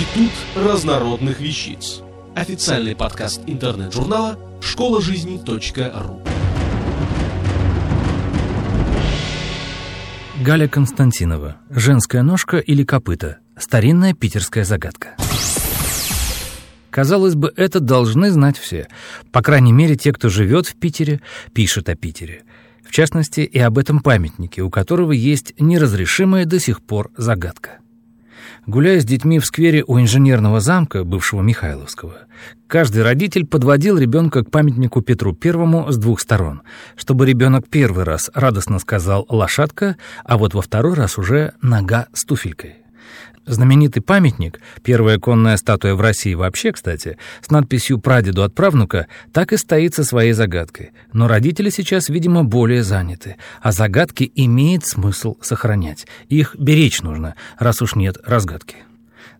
Институт разнородных вещиц. Официальный подкаст интернет-журнала школа жизни.ру. Галя Константинова. Женская ножка или копыта? Старинная питерская загадка. Казалось бы, это должны знать все. По крайней мере, те, кто живет в Питере, пишет о Питере. В частности, и об этом памятнике, у которого есть неразрешимая до сих пор загадка. Гуляя с детьми в сквере у инженерного замка, бывшего Михайловского, каждый родитель подводил ребенка к памятнику Петру Первому с двух сторон, чтобы ребенок первый раз радостно сказал «лошадка», а вот во второй раз уже «нога с туфелькой». Знаменитый памятник, первая конная статуя в России вообще, кстати, с надписью «Прадеду от правнука», так и стоит со своей загадкой. Но родители сейчас, видимо, более заняты, а загадки имеет смысл сохранять. Их беречь нужно, раз уж нет разгадки.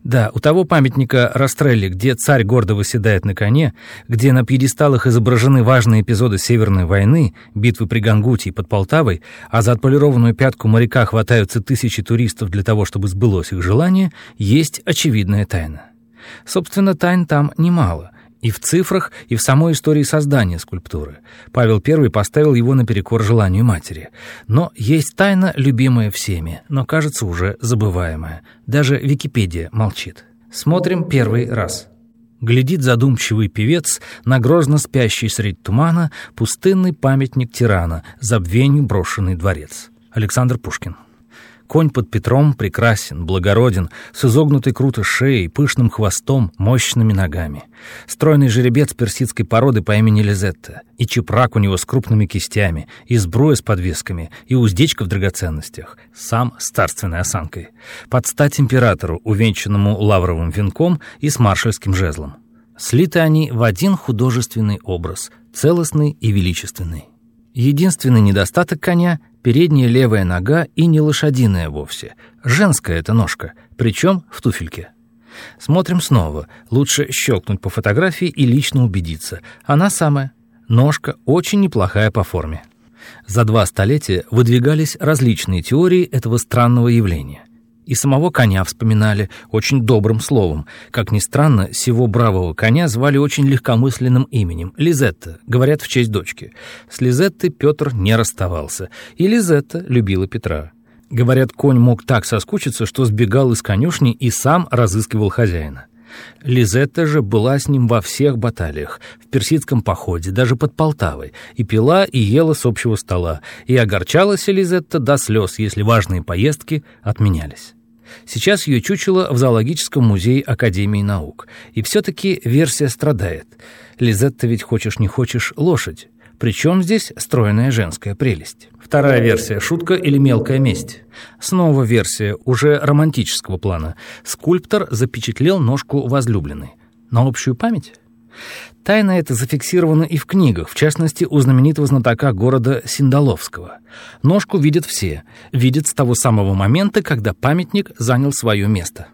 Да, у того памятника Растрелли, где царь гордо выседает на коне, где на пьедесталах изображены важные эпизоды Северной войны, битвы при Гангуте и под Полтавой, а за отполированную пятку моряка хватаются тысячи туристов для того, чтобы сбылось их желание, есть очевидная тайна. Собственно, тайн там немало — и в цифрах, и в самой истории создания скульптуры. Павел I поставил его наперекор желанию матери. Но есть тайна, любимая всеми, но, кажется, уже забываемая. Даже Википедия молчит. Смотрим первый раз. Глядит задумчивый певец на грозно спящий средь тумана пустынный памятник тирана, забвенью брошенный дворец. Александр Пушкин. Конь под Петром прекрасен, благороден, с изогнутой круто шеей, пышным хвостом, мощными ногами. Стройный жеребец персидской породы по имени Лизетта, и чепрак у него с крупными кистями, и сбруя с подвесками, и уздечка в драгоценностях, сам с царственной осанкой. Под стать императору, увенчанному лавровым венком и с маршальским жезлом. Слиты они в один художественный образ, целостный и величественный. Единственный недостаток коня передняя левая нога и не лошадиная вовсе. Женская эта ножка, причем в туфельке. Смотрим снова. Лучше щелкнуть по фотографии и лично убедиться. Она самая. Ножка очень неплохая по форме. За два столетия выдвигались различные теории этого странного явления. И самого коня вспоминали очень добрым словом. Как ни странно, сего бравого коня звали очень легкомысленным именем — Лизетта, говорят в честь дочки. С Лизеттой Петр не расставался, и Лизетта любила Петра. Говорят, конь мог так соскучиться, что сбегал из конюшни и сам разыскивал хозяина. Лизетта же была с ним во всех баталиях, в персидском походе, даже под Полтавой, и пила, и ела с общего стола, и огорчалась Лизетта до слез, если важные поездки отменялись. Сейчас ее чучело в зоологическом музее Академии наук. И все-таки версия страдает. Лизетта ведь хочешь не хочешь лошадь. Причем здесь стройная женская прелесть. Вторая версия – шутка или мелкая месть. Снова версия уже романтического плана. Скульптор запечатлел ножку возлюбленной. На общую память? Тайна эта зафиксирована и в книгах, в частности, у знаменитого знатока города Синдаловского. Ножку видят все, видят с того самого момента, когда памятник занял свое место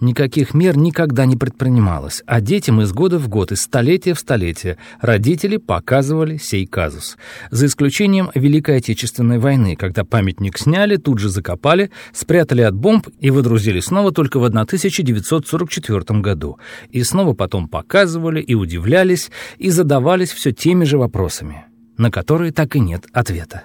никаких мер никогда не предпринималось, а детям из года в год, из столетия в столетие родители показывали сей казус. За исключением Великой Отечественной войны, когда памятник сняли, тут же закопали, спрятали от бомб и выдрузили снова только в 1944 году. И снова потом показывали и удивлялись, и задавались все теми же вопросами, на которые так и нет ответа.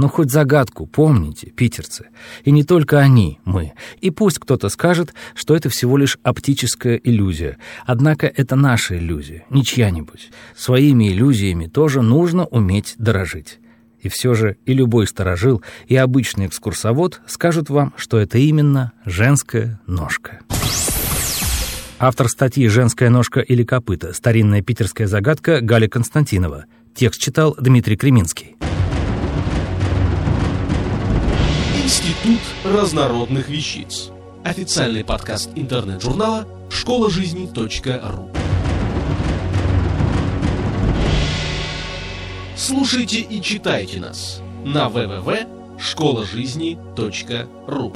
Но хоть загадку помните, питерцы. И не только они, мы. И пусть кто-то скажет, что это всего лишь оптическая иллюзия. Однако это наша иллюзия, не чья-нибудь. Своими иллюзиями тоже нужно уметь дорожить. И все же и любой сторожил, и обычный экскурсовод скажут вам, что это именно женская ножка. Автор статьи «Женская ножка или копыта. Старинная питерская загадка» Галя Константинова. Текст читал Дмитрий Креминский. Институт разнородных вещиц. Официальный подкаст интернет-журнала школа жизни.ру. Слушайте и читайте нас на www.школажизни.ру.